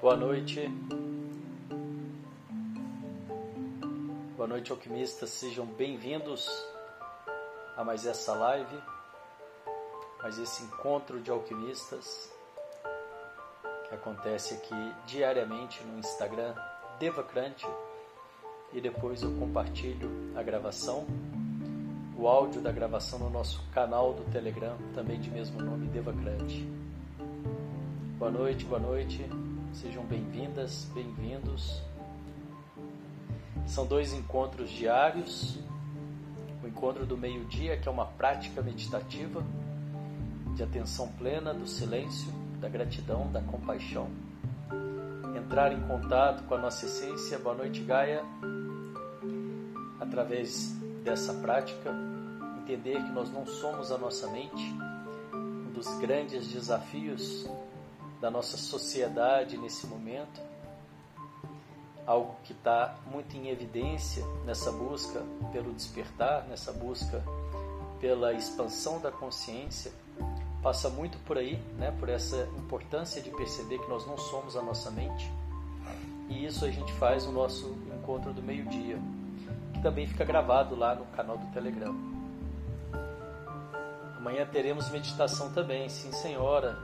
Boa noite. Boa noite, alquimistas. Sejam bem-vindos a mais essa live, mais esse encontro de alquimistas que acontece aqui diariamente no Instagram Devacrante e depois eu compartilho a gravação, o áudio da gravação no nosso canal do Telegram, também de mesmo nome Devacrante. Boa noite, boa noite. Sejam bem-vindas, bem-vindos. São dois encontros diários. O encontro do meio-dia, que é uma prática meditativa de atenção plena, do silêncio, da gratidão, da compaixão. Entrar em contato com a nossa essência. Boa noite, Gaia. Através dessa prática, entender que nós não somos a nossa mente. Um dos grandes desafios da nossa sociedade nesse momento, algo que está muito em evidência nessa busca pelo despertar, nessa busca pela expansão da consciência, passa muito por aí, né, por essa importância de perceber que nós não somos a nossa mente. E isso a gente faz no nosso encontro do meio-dia, que também fica gravado lá no canal do Telegram. Amanhã teremos meditação também, sim senhora,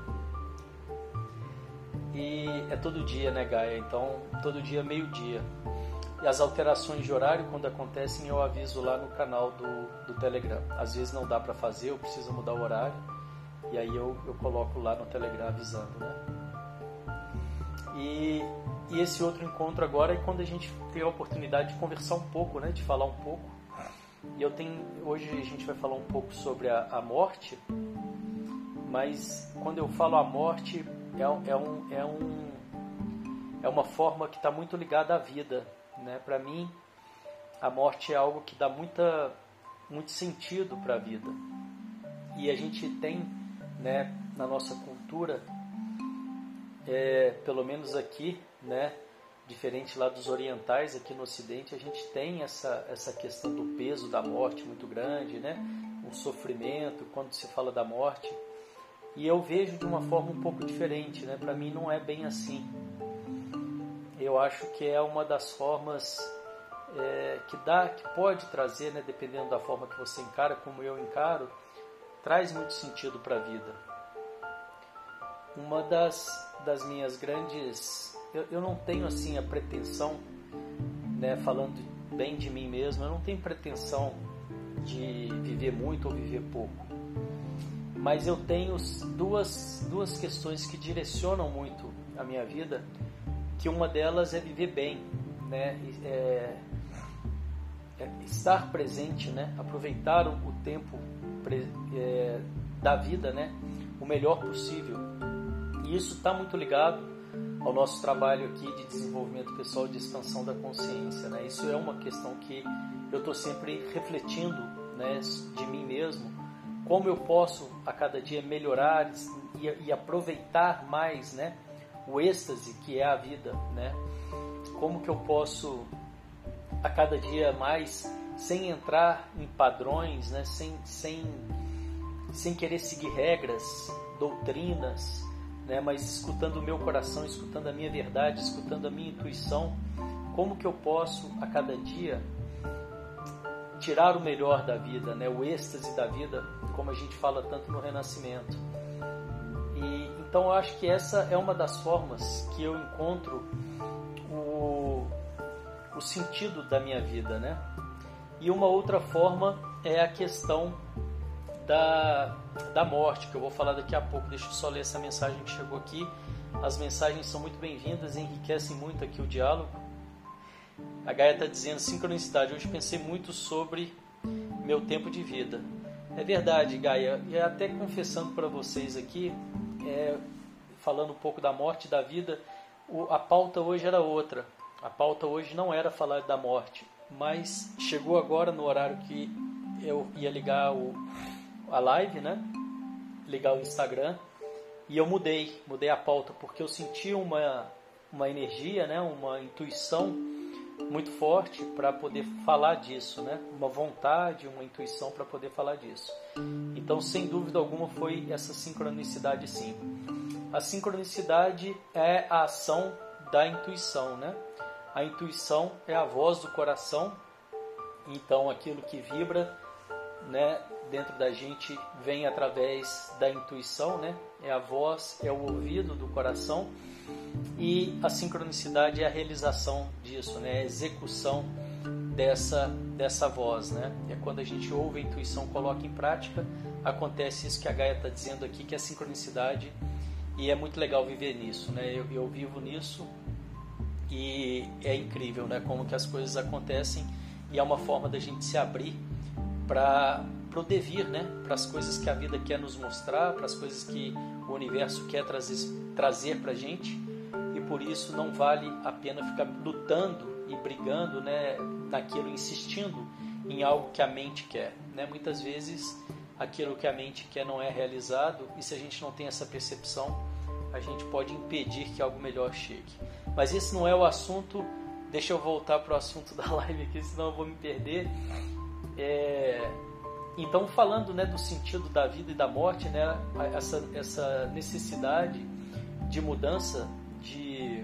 e é todo dia, né, Gaia? Então, todo dia, meio-dia. E as alterações de horário, quando acontecem, eu aviso lá no canal do, do Telegram. Às vezes não dá para fazer, eu preciso mudar o horário. E aí eu, eu coloco lá no Telegram avisando, né? E, e esse outro encontro agora é quando a gente tem a oportunidade de conversar um pouco, né? De falar um pouco. E eu tenho, hoje a gente vai falar um pouco sobre a, a morte, mas quando eu falo a morte, é, é, um, é, um, é uma forma que está muito ligada à vida. Né? Para mim, a morte é algo que dá muita, muito sentido para a vida. E a gente tem né, na nossa cultura, é, pelo menos aqui, né, diferente lá dos orientais, aqui no Ocidente, a gente tem essa, essa questão do peso da morte muito grande, né? o sofrimento, quando se fala da morte. E eu vejo de uma forma um pouco diferente, né? Para mim não é bem assim. Eu acho que é uma das formas é, que dá, que pode trazer, né? Dependendo da forma que você encara, como eu encaro, traz muito sentido para a vida. Uma das, das minhas grandes, eu, eu não tenho assim a pretensão, né? Falando bem de mim mesmo, eu não tenho pretensão de viver muito ou viver pouco mas eu tenho duas, duas questões que direcionam muito a minha vida, que uma delas é viver bem, né? É, é estar presente, né? Aproveitar o, o tempo é, da vida, né? O melhor possível. E isso está muito ligado ao nosso trabalho aqui de desenvolvimento pessoal, de expansão da consciência, né? Isso é uma questão que eu estou sempre refletindo, né? De mim mesmo como eu posso a cada dia melhorar e, e, aproveitar mais, né, o êxtase que é a vida, né? Como que eu posso a cada dia mais sem entrar em padrões, né, sem, sem, sem querer seguir regras, doutrinas, né, mas escutando o meu coração, escutando a minha verdade, escutando a minha intuição, como que eu posso a cada dia tirar o melhor da vida, né? o êxtase da vida, como a gente fala tanto no Renascimento. E então eu acho que essa é uma das formas que eu encontro o, o sentido da minha vida, né? E uma outra forma é a questão da, da morte, que eu vou falar daqui a pouco. Deixa eu só ler essa mensagem que chegou aqui. As mensagens são muito bem-vindas, enriquecem muito aqui o diálogo. A Gaia está dizendo sincronicidade. Hoje pensei muito sobre meu tempo de vida. É verdade, Gaia. E até confessando para vocês aqui, é, falando um pouco da morte da vida, o, a pauta hoje era outra. A pauta hoje não era falar da morte, mas chegou agora no horário que eu ia ligar o, a live, né? ligar o Instagram e eu mudei, mudei a pauta porque eu senti uma, uma energia, né, uma intuição muito forte para poder falar disso, né? Uma vontade, uma intuição para poder falar disso. Então, sem dúvida alguma, foi essa sincronicidade sim. A sincronicidade é a ação da intuição, né? A intuição é a voz do coração. Então, aquilo que vibra, né, dentro da gente vem através da intuição, né? É a voz, é o ouvido do coração e a sincronicidade é a realização disso, né? a execução dessa, dessa voz. Né? É quando a gente ouve a intuição, coloca em prática, acontece isso que a Gaia está dizendo aqui, que é a sincronicidade, e é muito legal viver nisso. Né? Eu, eu vivo nisso e é incrível né? como que as coisas acontecem e é uma forma da gente se abrir para o devir, né? para as coisas que a vida quer nos mostrar, para as coisas que o universo quer trazer, trazer para a gente por isso não vale a pena ficar lutando e brigando né, naquilo, insistindo em algo que a mente quer. Né? Muitas vezes aquilo que a mente quer não é realizado e se a gente não tem essa percepção, a gente pode impedir que algo melhor chegue. Mas esse não é o assunto. Deixa eu voltar para o assunto da live aqui, senão eu vou me perder. É... Então, falando né, do sentido da vida e da morte, né, essa, essa necessidade de mudança de,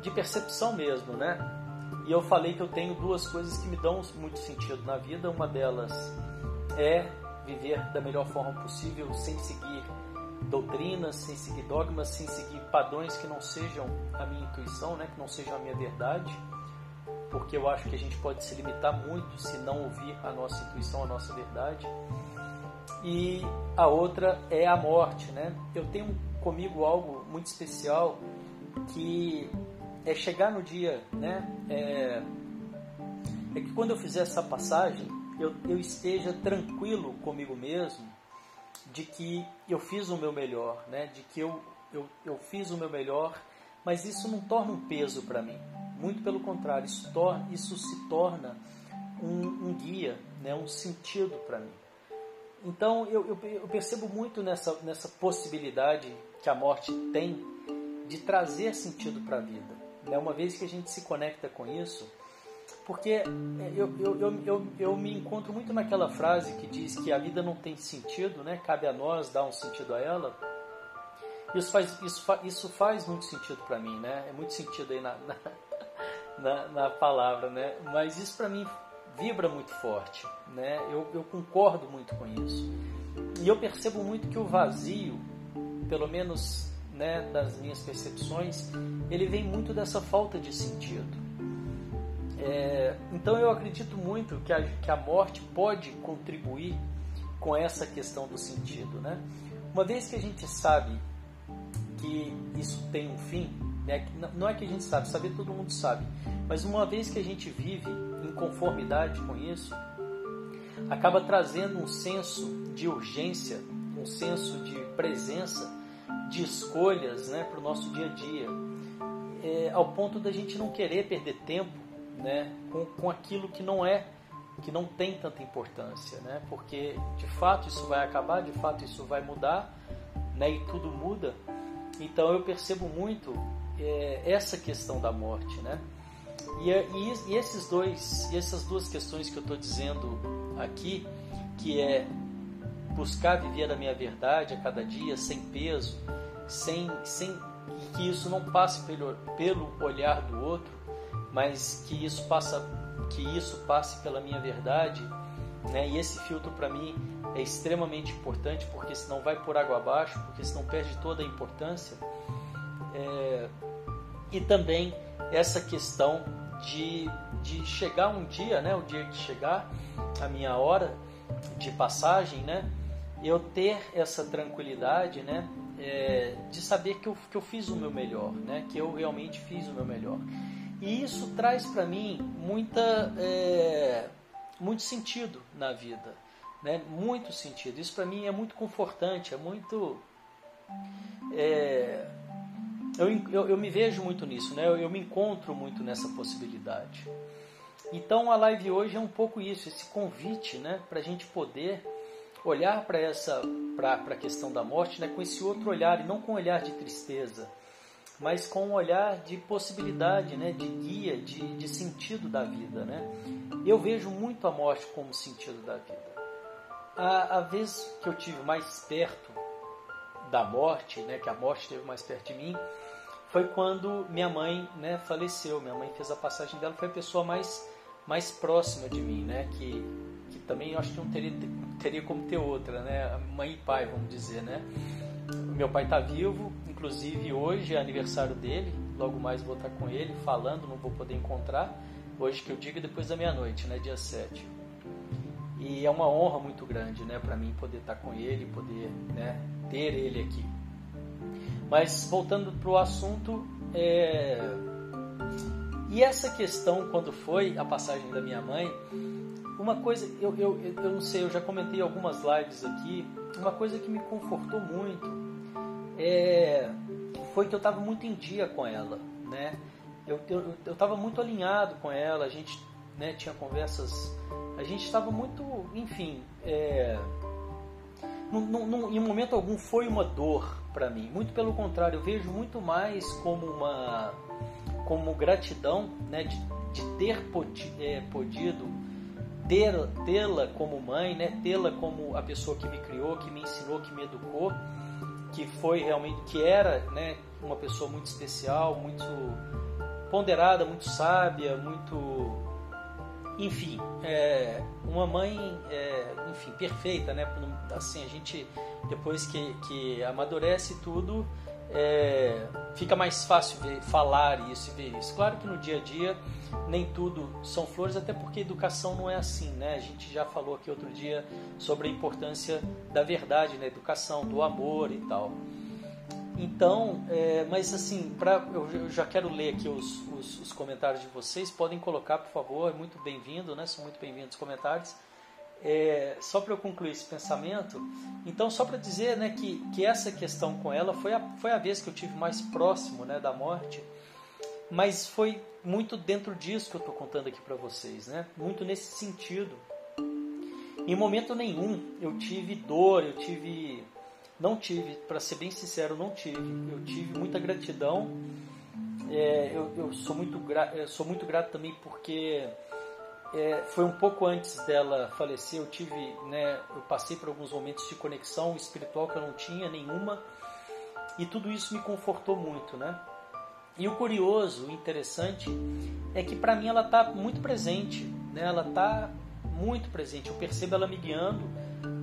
de percepção mesmo, né? E eu falei que eu tenho duas coisas que me dão muito sentido na vida. Uma delas é viver da melhor forma possível, sem seguir doutrinas, sem seguir dogmas, sem seguir padrões que não sejam a minha intuição, né? que não sejam a minha verdade, porque eu acho que a gente pode se limitar muito se não ouvir a nossa intuição, a nossa verdade. E a outra é a morte, né? Eu tenho comigo algo muito especial que é chegar no dia, né? É, é que quando eu fizer essa passagem, eu, eu esteja tranquilo comigo mesmo de que eu fiz o meu melhor, né? De que eu, eu, eu fiz o meu melhor, mas isso não torna um peso para mim. Muito pelo contrário, isso, torna, isso se torna um, um guia, né? um sentido para mim. Então eu, eu, eu, percebo muito nessa, nessa possibilidade que a morte tem de trazer sentido para a vida. Né? Uma vez que a gente se conecta com isso, porque é, eu, eu, eu, eu, eu me encontro muito naquela frase que diz que a vida não tem sentido, né? cabe a nós dar um sentido a ela. Isso faz, isso, isso faz muito sentido para mim, né? É muito sentido aí na, na, na, na palavra, né? Mas isso para mim vibra muito forte, né? Eu, eu concordo muito com isso. E eu percebo muito que o vazio pelo menos né, das minhas percepções, ele vem muito dessa falta de sentido. É, então eu acredito muito que a, que a morte pode contribuir com essa questão do sentido. Né? Uma vez que a gente sabe que isso tem um fim, né, não é que a gente sabe, saber todo mundo sabe, mas uma vez que a gente vive em conformidade com isso, acaba trazendo um senso de urgência, um senso de presença de escolhas né, para o nosso dia a dia, é, ao ponto da gente não querer perder tempo né, com, com aquilo que não é, que não tem tanta importância, né, porque de fato isso vai acabar, de fato isso vai mudar, né, e tudo muda. Então eu percebo muito é, essa questão da morte, né? E, e, e esses dois, e essas duas questões que eu estou dizendo aqui, que é buscar viver a minha verdade a cada dia sem peso, sem, sem que isso não passe pelo, pelo olhar do outro, mas que isso passa que isso passe pela minha verdade, né? E esse filtro para mim é extremamente importante porque senão vai por água abaixo, porque senão perde toda a importância. É... E também essa questão de, de chegar um dia, né? O dia que chegar a minha hora de passagem, né? Eu ter essa tranquilidade, né? é, de saber que eu, que eu fiz o meu melhor, né? que eu realmente fiz o meu melhor. E isso traz para mim muita, é, muito sentido na vida, né? muito sentido. Isso para mim é muito confortante, é muito. É, eu, eu, eu, me vejo muito nisso, né? eu, eu me encontro muito nessa possibilidade. Então a live hoje é um pouco isso, esse convite né? para a gente poder olhar para essa para a questão da morte né, com esse outro olhar, e não com um olhar de tristeza, mas com um olhar de possibilidade, né, de guia, de, de sentido da vida. Né? Eu vejo muito a morte como sentido da vida. A, a vez que eu tive mais perto da morte, né, que a morte esteve mais perto de mim, foi quando minha mãe né, faleceu. Minha mãe fez a passagem dela, foi a pessoa mais, mais próxima de mim, né, que, que também acho que não teria, teria como ter outra, né, mãe e pai, vamos dizer. Né. Meu pai está vivo, inclusive hoje é aniversário dele, logo mais vou estar com ele falando, não vou poder encontrar. Hoje que eu digo depois da meia-noite, né, dia 7. E é uma honra muito grande né, para mim poder estar com ele, poder né, ter ele aqui. Mas voltando para o assunto, é... e essa questão quando foi a passagem da minha mãe, uma coisa, eu, eu, eu não sei, eu já comentei algumas lives aqui, uma coisa que me confortou muito é, foi que eu estava muito em dia com ela, né? Eu estava eu, eu muito alinhado com ela, a gente né, tinha conversas, a gente estava muito, enfim, é, em momento algum foi uma dor para mim. Muito pelo contrário, eu vejo muito mais como uma como gratidão né, de, de ter podi, é, podido tê-la como mãe, né, tê-la como a pessoa que me criou, que me ensinou, que me educou, que foi realmente, que era né, uma pessoa muito especial, muito ponderada, muito sábia, muito enfim, é, uma mãe, é, enfim, perfeita, né? Assim, a gente, depois que, que amadurece tudo, é, fica mais fácil ver, falar isso e ver isso. Claro que no dia a dia nem tudo são flores, até porque educação não é assim, né? A gente já falou aqui outro dia sobre a importância da verdade na educação, do amor e tal. Então, é, mas assim, pra, eu, já quero ler aqui os, os, os, comentários de vocês. Podem colocar, por favor, é muito bem-vindo, né? São muito bem-vindos os comentários. É, só para eu concluir esse pensamento, então só para dizer né, que, que essa questão com ela foi a, foi a vez que eu tive mais próximo né, da morte, mas foi muito dentro disso que eu estou contando aqui para vocês, né? muito nesse sentido. Em momento nenhum eu tive dor, eu tive não tive, para ser bem sincero, não tive. Eu tive muita gratidão. É, eu, eu, sou muito gra eu sou muito grato também porque é, foi um pouco antes dela falecer. Eu tive, né, eu passei por alguns momentos de conexão espiritual que eu não tinha nenhuma e tudo isso me confortou muito, né? E o curioso, o interessante é que para mim ela está muito presente, né? Ela está muito presente. Eu percebo ela me guiando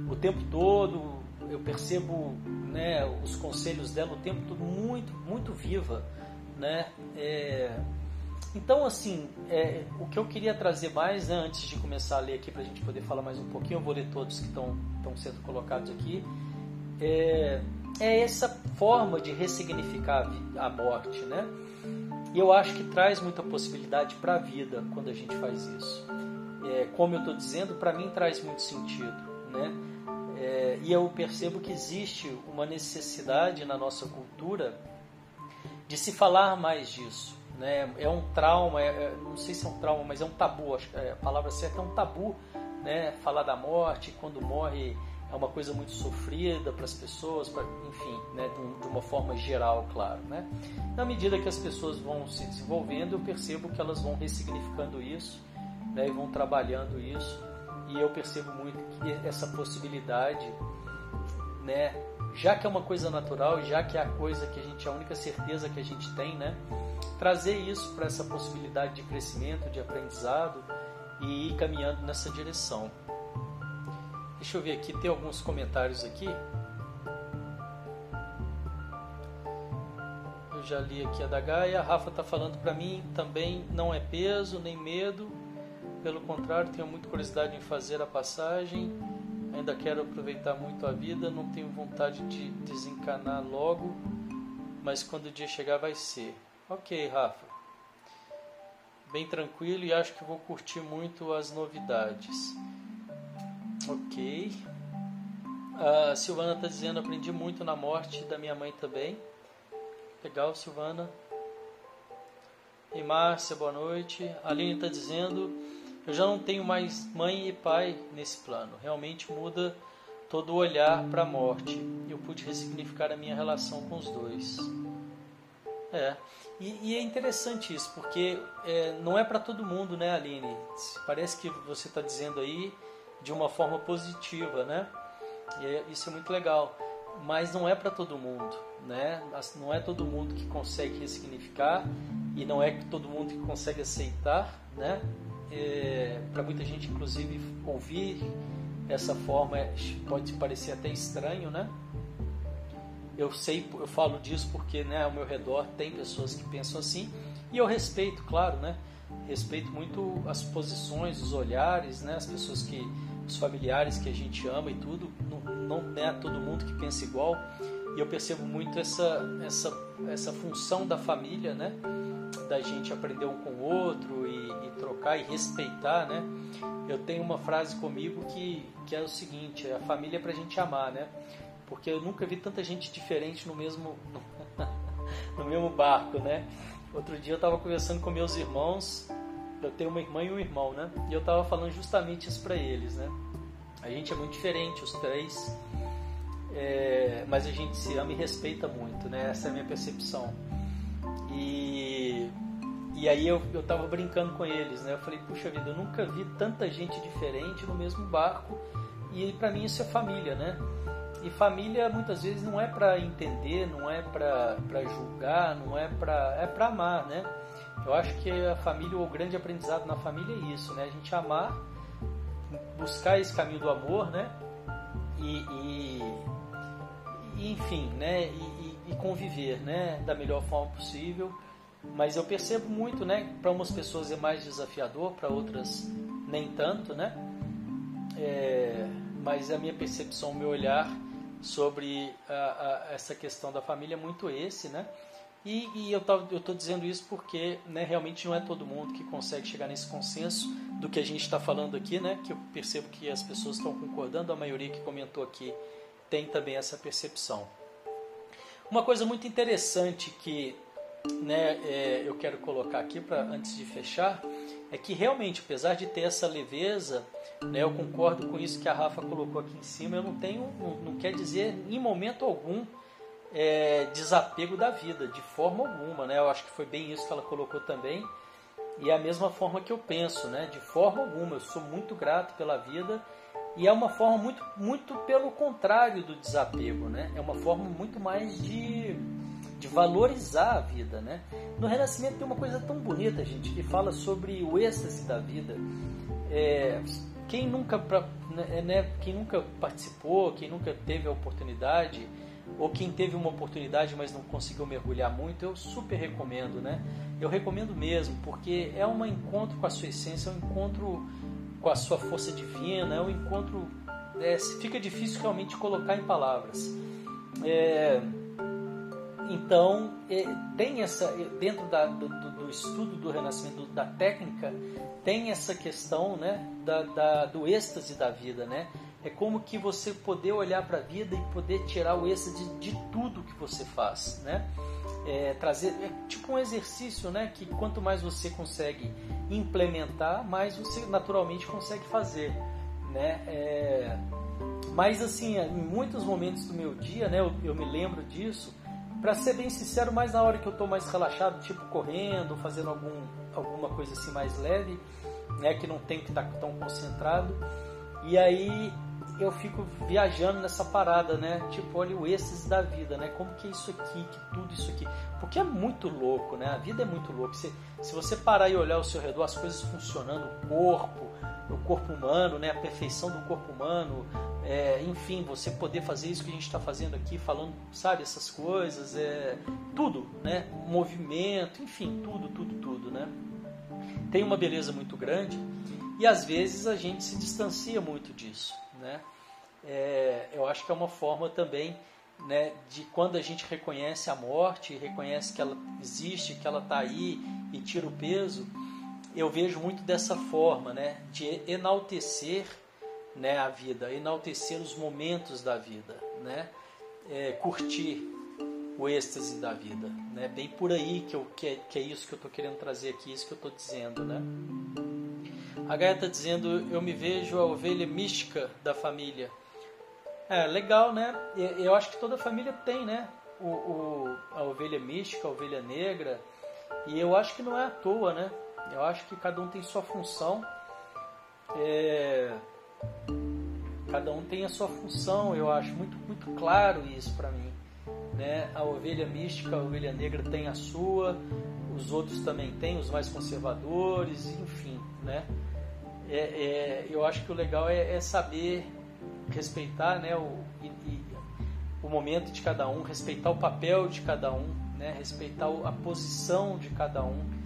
o tempo todo, eu percebo né, os conselhos dela o tempo todo muito, muito viva. Né? É, então, assim, é, o que eu queria trazer mais, né, antes de começar a ler aqui, para a gente poder falar mais um pouquinho, eu vou ler todos que estão sendo colocados aqui, é, é essa forma de ressignificar a morte, né? E eu acho que traz muita possibilidade para a vida quando a gente faz isso. É, como eu estou dizendo, para mim traz muito sentido, né? É, e eu percebo que existe uma necessidade na nossa cultura de se falar mais disso. Né? É um trauma, é, é não sei se é um trauma, mas é um tabu. Acho, é, a palavra certa é um tabu. Né? Falar da morte, quando morre é uma coisa muito sofrida para as pessoas, pra, enfim, né? de, de, uma forma geral, claro. Né? Na medida que as pessoas vão se desenvolvendo, eu percebo que elas vão ressignificando isso né? e vão trabalhando isso e eu percebo muito que essa possibilidade, né, já que é uma coisa natural, já que é a coisa que a gente, a única certeza que a gente tem, né, trazer isso para essa possibilidade de crescimento, de aprendizado e ir caminhando nessa direção. Deixa eu ver aqui, tem alguns comentários aqui. Eu já li aqui a da Gaia. A Rafa está falando para mim também não é peso nem medo, pelo contrário, tenho muita curiosidade em fazer a passagem. Ainda quero aproveitar muito a vida, não tenho vontade de desencanar logo, mas quando o dia chegar vai ser. Ok, Rafa. Bem tranquilo e acho que vou curtir muito as novidades. Ok. A Silvana está dizendo: aprendi muito na morte da minha mãe também. Legal, Silvana. E Márcia, boa noite. A Aline está dizendo: eu já não tenho mais mãe e pai nesse plano. Realmente muda todo olhar para a morte. Eu pude ressignificar a minha relação com os dois. É. E, e é interessante isso, porque é, não é para todo mundo, né, Aline? Parece que você está dizendo aí de uma forma positiva, né? E é, isso é muito legal. Mas não é para todo mundo, né? Não é todo mundo que consegue ressignificar e não é todo mundo que consegue aceitar, né? É, para muita gente, inclusive, ouvir essa forma pode parecer até estranho, né? Eu sei, eu falo disso porque, né, ao meu redor tem pessoas que pensam assim e eu respeito, claro, né? Respeito muito as posições, os olhares, né? As pessoas que, os familiares que a gente ama e tudo. Não, não é todo mundo que pensa igual e eu percebo muito essa, essa, essa função da família, né? Da gente aprender um com o outro trocar e respeitar, né? Eu tenho uma frase comigo que, que é o seguinte: a família é pra gente amar, né? Porque eu nunca vi tanta gente diferente no mesmo, no mesmo barco, né? Outro dia eu estava conversando com meus irmãos, eu tenho uma irmã e um irmão, né? E eu estava falando justamente isso para eles, né? A gente é muito diferente, os três, é, mas a gente se ama e respeita muito, né? Essa é a minha percepção. E, e aí eu, eu tava brincando com eles, né? Eu falei, puxa vida, eu nunca vi tanta gente diferente no mesmo barco e para mim isso é família, né? E família muitas vezes não é para entender, não é para julgar, não é para é para amar, né? Eu acho que a família, o grande aprendizado na família é isso, né? A gente amar, buscar esse caminho do amor, né? E, e, e enfim, né? E, e, conviver, né? Da melhor forma possível. Mas eu percebo muito, né? Para umas pessoas é mais desafiador, para outras nem tanto, né? É, mas a minha percepção, o meu olhar sobre a, a, essa questão da família é muito esse, né? E, e eu estou dizendo isso porque né, realmente não é todo mundo que consegue chegar nesse consenso do que a gente está falando aqui, né? Que eu percebo que as pessoas estão concordando, a maioria que comentou aqui tem também essa percepção. Uma coisa muito interessante que né, é, eu quero colocar aqui para antes de fechar é que realmente, apesar de ter essa leveza, né, eu concordo com isso que a Rafa colocou aqui em cima, eu não tenho, não, não quer dizer em momento algum é, desapego da vida, de forma alguma, né? Eu acho que foi bem isso que ela colocou também. E é a mesma forma que eu penso, né? De forma alguma, eu sou muito grato pela vida e é uma forma muito, muito pelo contrário do desapego, né? É uma forma muito mais de de valorizar a vida, né? No Renascimento tem uma coisa tão bonita, gente, que fala sobre o êxtase da vida. É, quem nunca, né, né, quem nunca participou, quem nunca teve a oportunidade, ou quem teve uma oportunidade mas não conseguiu mergulhar muito, eu super recomendo, né? Eu recomendo mesmo, porque é um encontro com a sua essência, é um encontro com a sua força divina, é um encontro. É, fica difícil realmente colocar em palavras. É, então, é, tem essa, é, dentro da, do, do, estudo do renascimento, da técnica, tem essa questão né, da, da, do êxtase da vida. Né? É como que você poder olhar para a vida e poder tirar o êxtase de, de tudo que você faz. Né? É, trazer, é tipo um exercício né, que quanto mais você consegue implementar, mais você naturalmente consegue fazer. Né? É, mas assim, em muitos momentos do meu dia, né, eu, eu me lembro disso, para ser bem sincero, mais na hora que eu estou mais relaxado, tipo correndo, fazendo algum, alguma coisa assim mais leve, né, que não tem que estar tá tão concentrado. E aí eu fico viajando nessa parada, né? Tipo, olha o êxtase da vida, né? Como que é isso aqui, que tudo isso aqui. Porque é muito louco, né? A vida é muito louca. Se, se você parar e olhar ao seu redor, as coisas funcionando, o corpo, o corpo humano, né? A perfeição do corpo humano, é, enfim, você poder fazer isso que a gente está fazendo aqui, falando, sabe, essas coisas, é, tudo, né? Movimento, enfim, tudo, tudo, tudo, né? Tem uma beleza muito grande e às vezes a gente se distancia muito disso, né? É, eu acho que é uma forma também né, de quando a gente reconhece a morte, reconhece que ela existe, que ela está aí e tira o peso, eu vejo muito dessa forma, né, de enaltecer né, a vida, enaltecer os momentos da vida, né, é, curtir o êxtase da vida, né, bem por aí que, eu, que, é, que é isso que eu estou querendo trazer aqui, isso que eu estou dizendo, né. A Gaia está dizendo, eu me vejo a ovelha mística da família. É legal, né? Eu acho que toda família tem, né? O, o, a ovelha mística, a ovelha negra. E eu acho que não é à toa, né? Eu acho que cada um tem sua função. É... Cada um tem a sua função, eu acho muito, muito claro isso para mim. Né? A ovelha mística, a ovelha negra tem a sua, os outros também têm, os mais conservadores, enfim. Né? É, é, eu acho que o legal é, é saber respeitar né, o, e, e, o momento de cada um, respeitar o papel de cada um, né, respeitar a posição de cada um.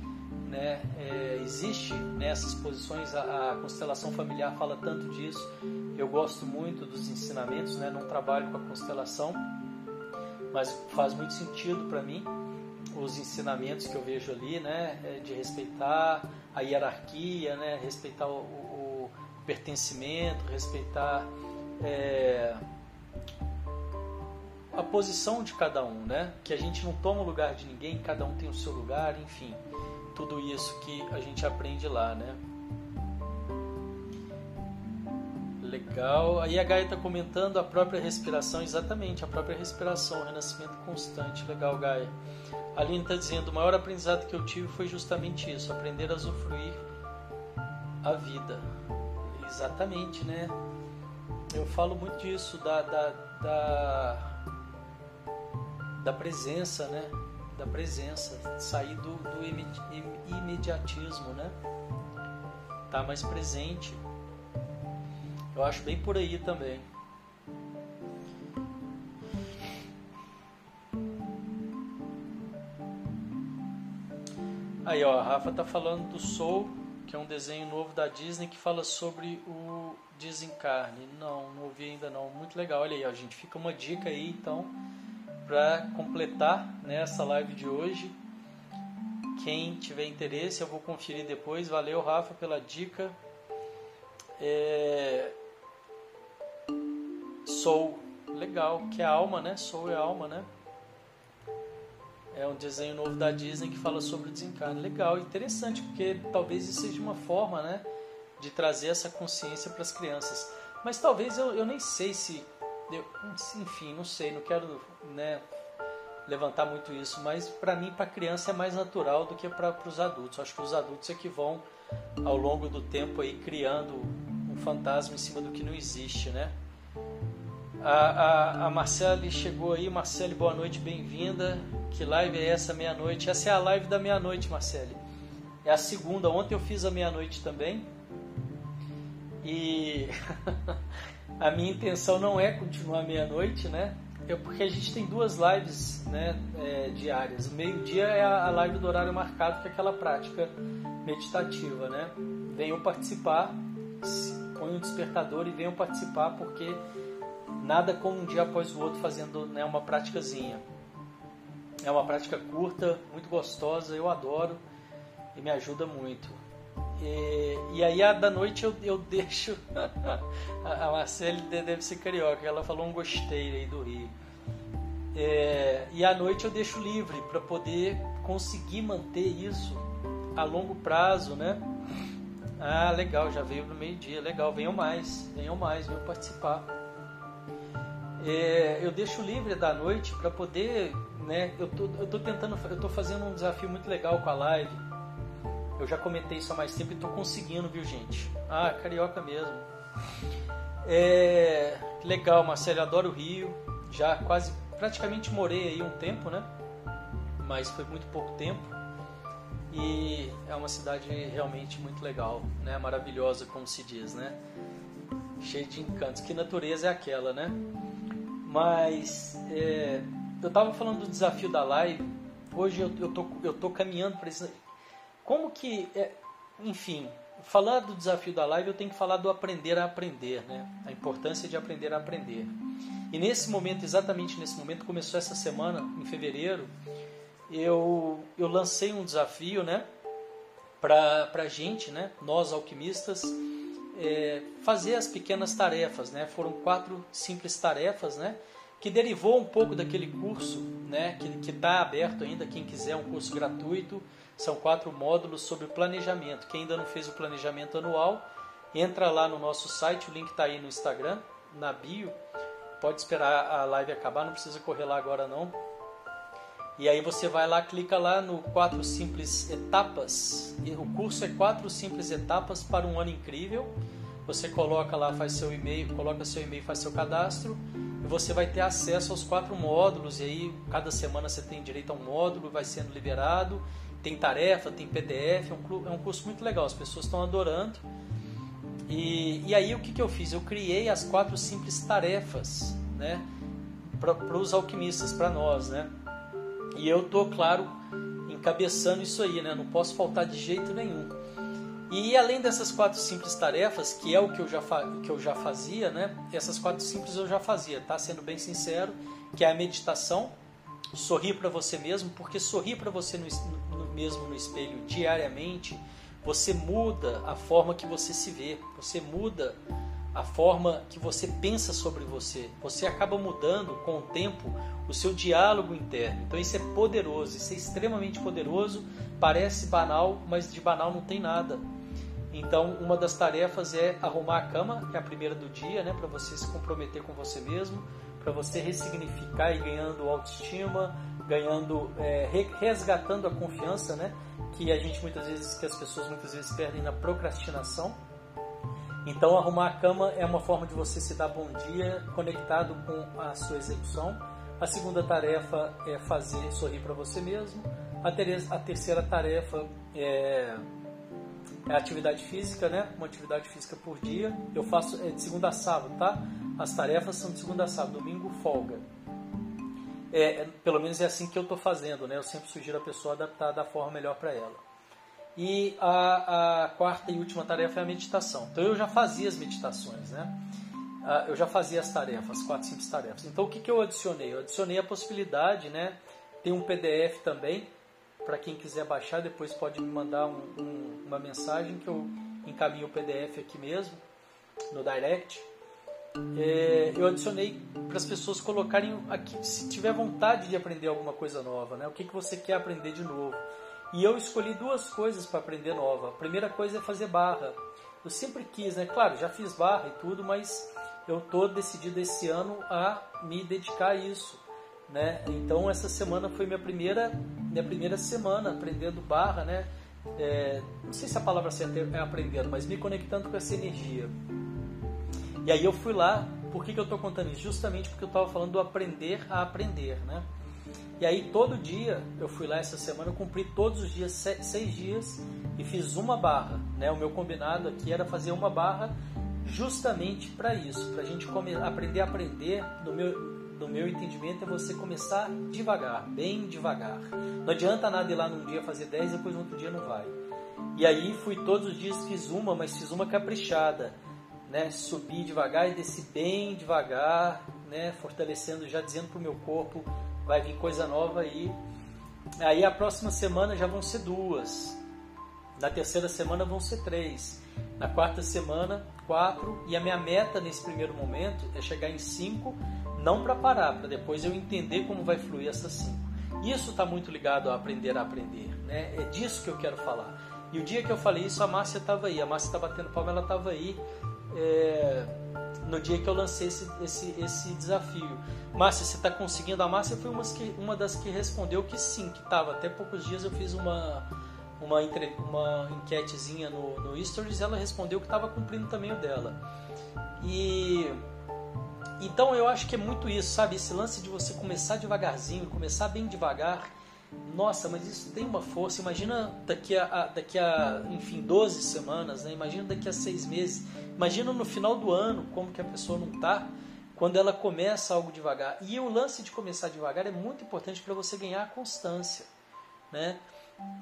Né, é, existe nessas posições, a, a, constelação familiar fala tanto disso. Eu gosto muito dos ensinamentos, né, não trabalho com a constelação, mas faz muito sentido para mim os ensinamentos que eu vejo ali, né, é de respeitar a hierarquia, né, respeitar o, o, pertencimento, respeitar é, a posição de cada um, né? Que a gente não toma o lugar de ninguém, cada um tem o seu lugar, enfim, tudo isso que a gente aprende lá, né? Legal. Aí a Gaia está comentando a própria respiração, exatamente, a própria respiração, o renascimento constante. Legal, Gaia. A Aline está dizendo: o maior aprendizado que eu tive foi justamente isso, aprender a usufruir a vida. Exatamente, né? eu falo muito disso, da, da, da, da presença, né? Da presença, sair do, do imediatismo, né? Tá mais presente. Eu acho bem por aí também. Aí, ó, a Rafa tá falando do Soul, que é um desenho novo da Disney que fala sobre o Desencarne. Não, não ouvi ainda não. Muito legal. Olha aí, a gente fica uma dica aí então para completar né, live de hoje. Quem tiver interesse, eu vou conferir depois. Valeu, Rafa, pela dica. É... Sou legal, que é alma, né? Sou é alma, né? É um desenho novo da Disney que fala sobre o desencarne. Legal, interessante, porque talvez isso seja uma forma, né? de trazer essa consciência para as crianças. Mas talvez eu, eu nem sei se. Eu, enfim, não sei, não quero né, levantar muito isso, mas para mim, para criança é mais natural do que para os adultos. Acho que os adultos é que vão, ao longo do tempo, aí, criando um fantasma em cima do que não existe, né? A, a, a Marcele chegou aí. Marcele, boa noite, bem-vinda. Que live é essa, meia-noite? Essa é a live da meia-noite, Marcele. É a segunda. Ontem eu fiz a meia-noite também. E a minha intenção não é continuar meia-noite, né? É porque a gente tem duas lives né, é, diárias. Meio-dia é a live do horário marcado, que é aquela prática meditativa, né? Venham participar, põe um despertador e venham participar, porque nada como um dia após o outro fazendo né, uma práticazinha. É uma prática curta, muito gostosa, eu adoro e me ajuda muito. E, e aí a da noite eu, eu deixo. a Marcele deve ser carioca, ela falou um gostei aí do Rio. É, e à noite eu deixo livre para poder conseguir manter isso a longo prazo, né? Ah, legal, já veio no meio-dia, legal, venham mais, venham mais, venham participar. É, eu deixo livre da noite para poder, né? Eu tô, eu tô tentando, eu tô fazendo um desafio muito legal com a live eu já comentei isso há mais tempo e estou conseguindo, viu, gente? Ah, carioca mesmo. É, legal, Marcelo, adoro o Rio. Já quase, praticamente morei aí um tempo, né? Mas foi muito pouco tempo. E é uma cidade realmente muito legal, né? Maravilhosa, como se diz, né? Cheia de encantos. Que natureza é aquela, né? Mas é, eu estava falando do desafio da live. Hoje eu, eu, tô, eu tô caminhando para esse como que, é, enfim, falar do desafio da live, eu tenho que falar do aprender a aprender, né? A importância de aprender a aprender. E nesse momento, exatamente nesse momento, começou essa semana, em fevereiro, eu, eu lancei um desafio, né? Para a gente, né? Nós alquimistas, é, fazer as pequenas tarefas, né? Foram quatro simples tarefas, né? Que derivou um pouco daquele curso, né? Que está aberto ainda, quem quiser, um curso gratuito são quatro módulos sobre planejamento. Quem ainda não fez o planejamento anual, entra lá no nosso site, o link está aí no Instagram, na bio, pode esperar a live acabar, não precisa correr lá agora não. E aí você vai lá, clica lá no quatro simples etapas. O curso é quatro simples etapas para um ano incrível. Você coloca lá, faz seu e-mail, coloca seu e-mail, faz seu cadastro e você vai ter acesso aos quatro módulos. E aí cada semana você tem direito a um módulo, vai sendo liberado. Tem tarefa, tem PDF, é um, é um curso muito legal. As pessoas estão adorando. E, e aí o que, que eu fiz? Eu criei as quatro simples tarefas, né? Para os alquimistas, para nós, né? E eu tô, claro, encabeçando isso aí, né? Não posso faltar de jeito nenhum. E além dessas quatro simples tarefas, que é o que eu já, que eu já fazia, né? Essas quatro simples eu já fazia, tá? Sendo bem sincero, que é a meditação, sorrir para você mesmo, porque sorrir para você no, no, mesmo no espelho diariamente, você muda a forma que você se vê, você muda a forma que você pensa sobre você. Você acaba mudando com o tempo o seu diálogo interno. Então isso é poderoso, isso é extremamente poderoso. Parece banal, mas de banal não tem nada. Então uma das tarefas é arrumar a cama, que é a primeira do dia, né, para você se comprometer com você mesmo, para você ressignificar e ganhando autoestima, ganhando, é, resgatando a confiança, né, que a gente muitas vezes, que as pessoas muitas vezes perdem na procrastinação. Então, arrumar a cama é uma forma de você se dar bom dia conectado com a sua execução. A segunda tarefa é fazer sorrir para você mesmo. A, ter a terceira tarefa é, é, atividade física, né? Uma atividade física por dia. Eu faço é de segunda a sábado, tá? As tarefas são de segunda a sábado, domingo folga. É, é pelo menos é assim que eu estou fazendo, né? Eu sempre sugiro a pessoa adaptar da forma melhor para ela. E a, a, quarta e última tarefa é a meditação. Então eu já fazia as meditações, né? Ah, eu já fazia as tarefas, as quatro simples tarefas. Então o que, que eu adicionei? Eu adicionei a possibilidade, né? Tem um PDF também, para quem quiser baixar, depois pode me mandar um, um, uma mensagem que eu encaminho o PDF aqui mesmo, no direct. É, eu adicionei para as pessoas colocarem aqui, se tiver vontade de aprender alguma coisa nova, né? O que, que você quer aprender de novo? E eu escolhi duas coisas para aprender nova. A primeira coisa é fazer barra. Eu sempre quis, né? Claro, já fiz barra e tudo, mas eu tô decidido esse ano a me dedicar a isso, né? Então essa semana foi minha primeira minha primeira semana aprendendo barra, né? É, não sei se a palavra certa é aprendendo, mas me conectando com essa energia. E aí eu fui lá. Por que, que eu estou contando isso? Justamente porque eu estava falando do aprender a aprender, né? E aí todo dia, eu fui lá essa semana, eu cumpri todos os dias, seis dias, e fiz uma barra. Né? O meu combinado aqui era fazer uma barra justamente para isso, para a gente aprender a aprender, no meu, no meu entendimento, é você começar devagar, bem devagar. Não adianta nada ir lá num dia fazer dez, depois no outro dia não vai. E aí fui todos os dias, fiz uma, mas fiz uma caprichada. Né? Subi devagar e desci bem devagar, né? fortalecendo, já dizendo para o meu corpo vai vir coisa nova aí. Aí a próxima semana já vão ser duas. Na terceira semana vão ser três. Na quarta semana, quatro. E a minha meta nesse primeiro momento é chegar em cinco, não para parar, para depois eu entender como vai fluir essas cinco. Isso está muito ligado a aprender a aprender. Né? É disso que eu quero falar. E o dia que eu falei isso, a Márcia estava aí. A Márcia está batendo palma, ela estava aí. É no dia que eu lancei esse, esse, esse desafio. Márcia, você está conseguindo? A Márcia foi uma, que, uma das que respondeu que sim, que estava. Até poucos dias eu fiz uma, uma, uma enquetezinha no, no Stories e ela respondeu que estava cumprindo também o dela. E então eu acho que é muito isso, sabe? Esse lance de você começar devagarzinho, começar bem devagar nossa, mas isso tem uma força. Imagina daqui a, daqui a enfim, 12 semanas, né? imagina daqui a seis meses. Imagina no final do ano como que a pessoa não está quando ela começa algo devagar. E o lance de começar devagar é muito importante para você ganhar a constância. Né?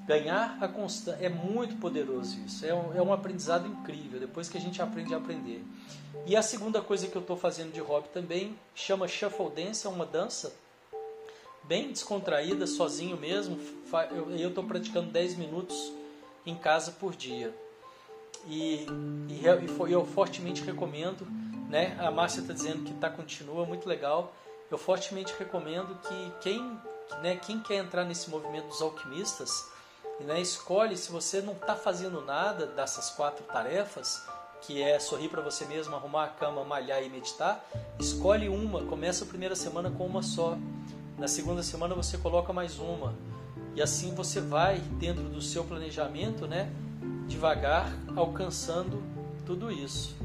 Ganhar a constância é muito poderoso isso. É um, é um aprendizado incrível depois que a gente aprende a aprender. E a segunda coisa que eu estou fazendo de hobby também chama Shuffle Dance, é uma dança bem descontraída, sozinho mesmo. Eu estou praticando 10 minutos em casa por dia. E, e, e eu fortemente recomendo, né? A Márcia está dizendo que tá continua, muito legal. Eu fortemente recomendo que quem, né, quem quer entrar nesse movimento dos alquimistas, né, escolhe se você não está fazendo nada dessas quatro tarefas, que é sorrir para você mesmo, arrumar a cama, malhar e meditar, escolhe uma, começa a primeira semana com uma só. Na segunda semana você coloca mais uma. E assim você vai dentro do seu planejamento, né, devagar alcançando tudo isso.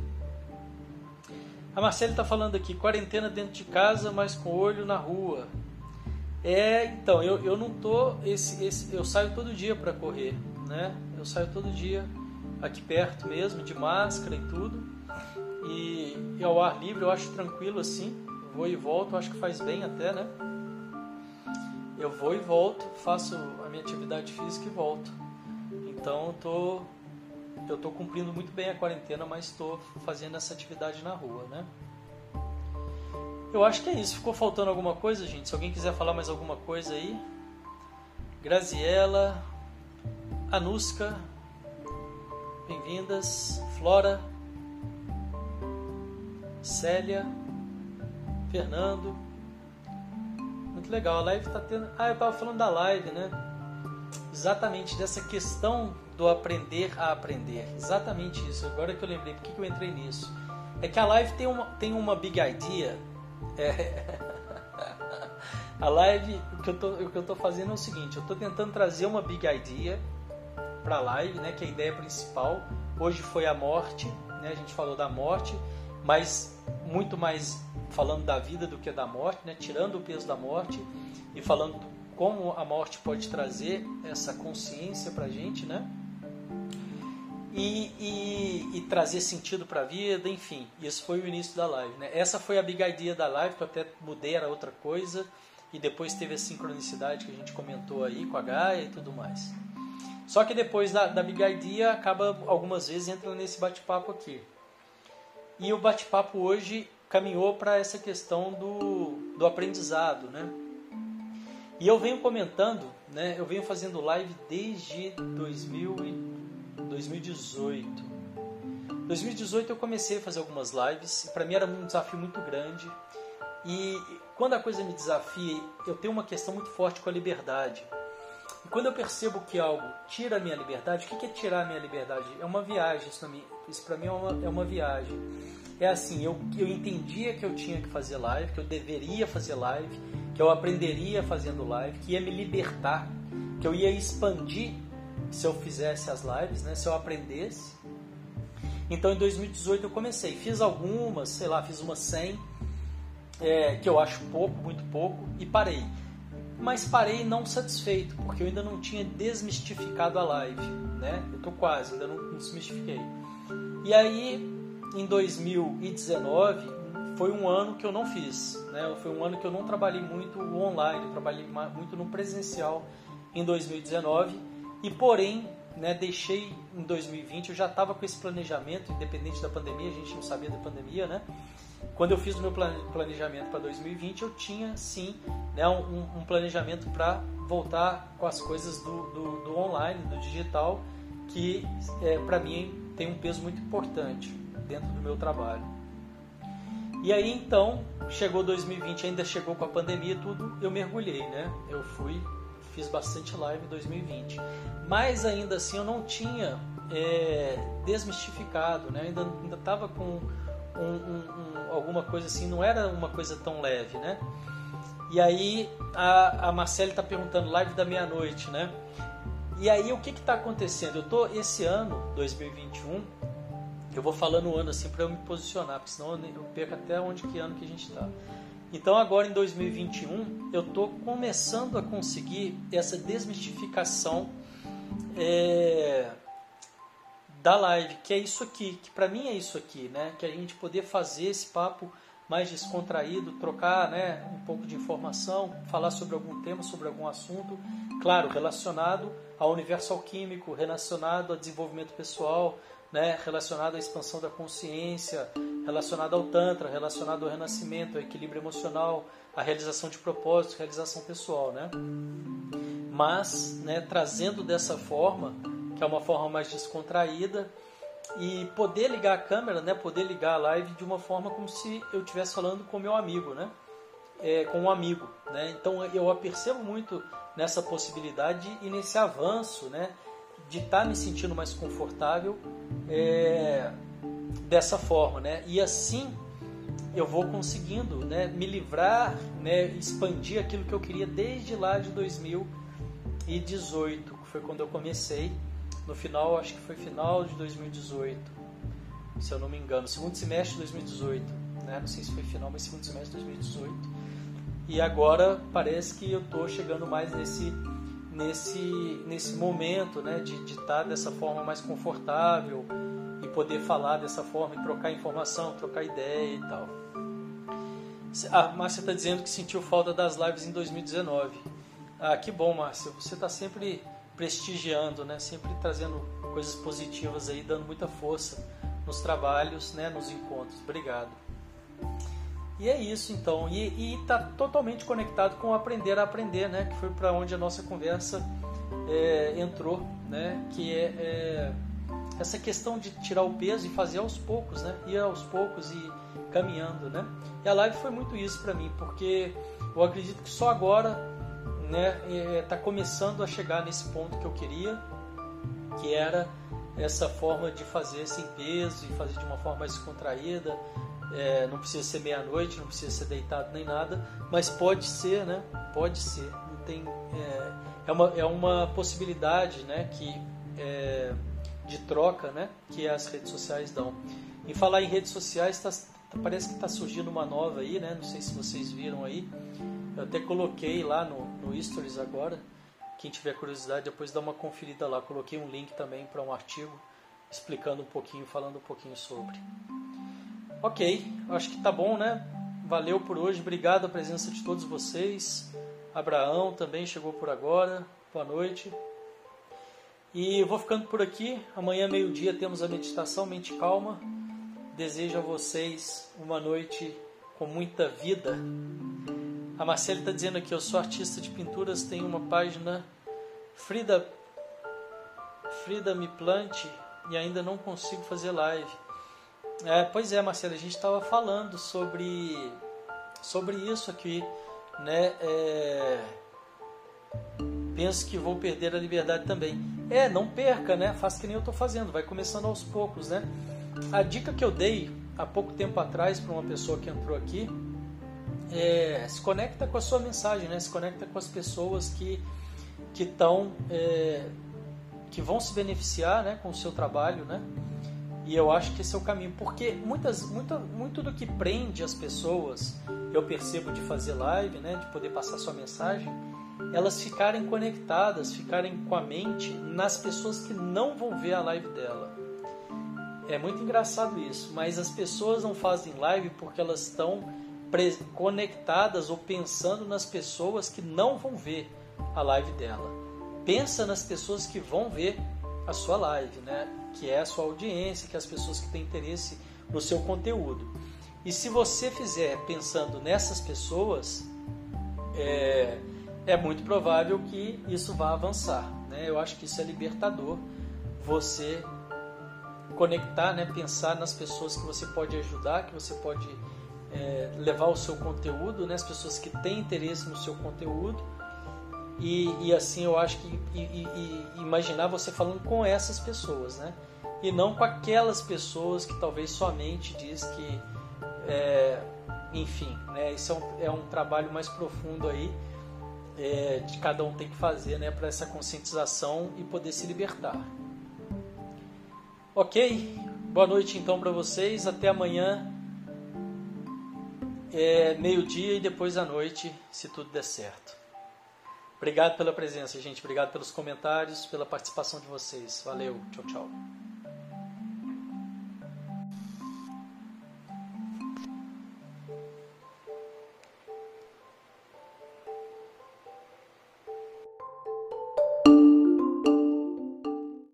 A Marcela está falando aqui, quarentena dentro de casa, mas com olho na rua. É, então, eu, eu não tô. Esse, esse, eu saio todo dia para correr, né? Eu saio todo dia aqui perto mesmo, de máscara e tudo. E, e ao ar livre eu acho tranquilo assim. Vou e volto, acho que faz bem até, né? Eu vou e volto, faço a minha atividade física e volto. Então eu tô, eu tô cumprindo muito bem a quarentena, mas estou fazendo essa atividade na rua, né? Eu acho que é isso. Ficou faltando alguma coisa, gente? Se alguém quiser falar mais alguma coisa aí. Graziela, Anuska, bem-vindas. Flora, Célia, Fernando. Muito legal. A live tá tendo. Ah, eu tava falando da live, né? Exatamente dessa questão do aprender a aprender. Exatamente isso. Agora que eu lembrei, por que eu entrei nisso? É que a live tem uma, tem uma big idea é... A live, o que, eu tô, o que eu tô fazendo é o seguinte, eu tô tentando trazer uma big idea para a live, né, que é a ideia principal. Hoje foi a morte, né, a gente falou da morte, mas muito mais falando da vida do que da morte, né, tirando o peso da morte e falando como a morte pode trazer essa consciência para a gente, né? e, e, e trazer sentido para a vida, enfim. Isso foi o início da live. Né? Essa foi a big idea da live, que eu até mudei, era outra coisa, e depois teve a sincronicidade que a gente comentou aí com a Gaia e tudo mais. Só que depois da, da big idea, acaba algumas vezes entrando nesse bate-papo aqui. E o bate-papo hoje caminhou para essa questão do, do aprendizado, né? E eu venho comentando, né? Eu venho fazendo live desde 2000 2018. 2018 eu comecei a fazer algumas lives, para mim era um desafio muito grande. E quando a coisa me desafia, eu tenho uma questão muito forte com a liberdade. E quando eu percebo que algo tira a minha liberdade, o que é tirar a minha liberdade? É uma viagem, isso para mim, isso para mim é, uma, é uma viagem. É assim, eu, eu entendia que eu tinha que fazer live, que eu deveria fazer live, que eu aprenderia fazendo live, que ia me libertar, que eu ia expandir se eu fizesse as lives, né? se eu aprendesse. Então em 2018 eu comecei, fiz algumas, sei lá, fiz umas 100, é, que eu acho pouco, muito pouco, e parei. Mas parei não satisfeito, porque eu ainda não tinha desmistificado a live, né? Eu tô quase, ainda não desmistifiquei. E aí, em 2019, foi um ano que eu não fiz, né? Foi um ano que eu não trabalhei muito online, eu trabalhei muito no presencial em 2019 e porém, né, deixei em 2020, eu já estava com esse planejamento, independente da pandemia, a gente não sabia da pandemia, né? Quando eu fiz o meu planejamento para 2020, eu tinha sim né, um, um planejamento para voltar com as coisas do, do, do online, do digital, que é, para mim tem um peso muito importante dentro do meu trabalho. E aí então, chegou 2020, ainda chegou com a pandemia tudo, eu mergulhei, né? Eu fui fiz bastante live em 2020. Mas ainda assim eu não tinha é, desmistificado, né? ainda ainda estava com um, um, um, alguma coisa assim, não era uma coisa tão leve, né? E aí a, a Marcele está perguntando live da meia-noite, né? E aí o que está acontecendo? Eu tô esse ano, 2021, eu vou falando o ano assim para eu me posicionar, porque senão eu perco até onde que ano que a gente está. Então agora em 2021 eu estou começando a conseguir essa desmistificação é, da live, que é isso aqui, que para mim é isso aqui, né? Que a gente poder fazer esse papo mais descontraído, trocar né, um pouco de informação, falar sobre algum tema, sobre algum assunto, claro, relacionado ao universo alquímico, relacionado ao desenvolvimento pessoal, né, relacionado à expansão da consciência, relacionado ao Tantra, relacionado ao renascimento, ao equilíbrio emocional, à realização de propósitos, realização pessoal. Né? Mas né, trazendo dessa forma, que é uma forma mais descontraída, e poder ligar a câmera, né, poder ligar a live de uma forma como se eu estivesse falando com meu amigo, né? É, com um amigo. Né? Então eu percebo muito nessa possibilidade e nesse avanço né, de estar tá me sentindo mais confortável é, dessa forma, né? E assim eu vou conseguindo, né, me livrar, né, expandir aquilo que eu queria desde lá de 2018, que foi quando eu comecei. No final, acho que foi final de 2018, se eu não me engano, segundo semestre de 2018, né? Não sei se foi final, mas segundo semestre de 2018. E agora parece que eu estou chegando mais nesse nesse nesse momento, né, de estar tá dessa forma mais confortável e poder falar dessa forma e trocar informação, trocar ideia e tal. A Márcia está dizendo que sentiu falta das lives em 2019. Ah, que bom, Márcia. Você está sempre prestigiando, né? Sempre trazendo coisas positivas aí, dando muita força nos trabalhos, né? Nos encontros. Obrigado. E é isso então. E está totalmente conectado com aprender a aprender, né? Que foi para onde a nossa conversa é, entrou, né? Que é, é essa questão de tirar o peso e fazer aos poucos, né? Ir aos poucos e caminhando, né? E a live foi muito isso para mim, porque eu acredito que só agora, né, está é, começando a chegar nesse ponto que eu queria, que era essa forma de fazer sem peso e fazer de uma forma mais descontraída. É, não precisa ser meia-noite, não precisa ser deitado nem nada, mas pode ser, né? Pode ser. Não tem, é, é, uma, é uma possibilidade, né? Que é, de troca né, que as redes sociais dão. Em falar em redes sociais, tá, parece que está surgindo uma nova aí, né? Não sei se vocês viram aí. Eu até coloquei lá no, no Stories agora. Quem tiver curiosidade, depois dá uma conferida lá. Coloquei um link também para um artigo explicando um pouquinho, falando um pouquinho sobre. Ok, acho que tá bom, né? Valeu por hoje, obrigado a presença de todos vocês. Abraão também chegou por agora. Boa noite. E vou ficando por aqui. Amanhã, meio-dia, temos a meditação Mente Calma. Desejo a vocês uma noite com muita vida. A Marcela está dizendo aqui: eu sou artista de pinturas, tenho uma página Frida, Frida Me Plante e ainda não consigo fazer live. É, pois é, Marcela, a gente estava falando sobre, sobre isso aqui, né? É, penso que vou perder a liberdade também. É, não perca, né? Faça que nem eu estou fazendo, vai começando aos poucos, né? A dica que eu dei há pouco tempo atrás para uma pessoa que entrou aqui é se conecta com a sua mensagem, né? Se conecta com as pessoas que que estão é, que vão se beneficiar, né, com o seu trabalho, né? E eu acho que esse é o caminho, porque muitas, muito, muito do que prende as pessoas, eu percebo de fazer live, né, de poder passar sua mensagem, elas ficarem conectadas, ficarem com a mente nas pessoas que não vão ver a live dela. É muito engraçado isso, mas as pessoas não fazem live porque elas estão conectadas ou pensando nas pessoas que não vão ver a live dela. Pensa nas pessoas que vão ver a sua live, né? Que é a sua audiência, que é as pessoas que têm interesse no seu conteúdo. E se você fizer pensando nessas pessoas, é, é muito provável que isso vá avançar. Né? Eu acho que isso é libertador. Você conectar, né? pensar nas pessoas que você pode ajudar, que você pode é, levar o seu conteúdo, né? as pessoas que têm interesse no seu conteúdo. E, e assim eu acho que e, e, imaginar você falando com essas pessoas, né? E não com aquelas pessoas que talvez somente diz que, é, enfim, né? Isso é um, é um trabalho mais profundo aí é, de cada um tem que fazer né, para essa conscientização e poder se libertar. Ok? Boa noite então para vocês. Até amanhã, é, meio-dia e depois à noite, se tudo der certo. Obrigado pela presença, gente. Obrigado pelos comentários, pela participação de vocês. Valeu. Tchau, tchau.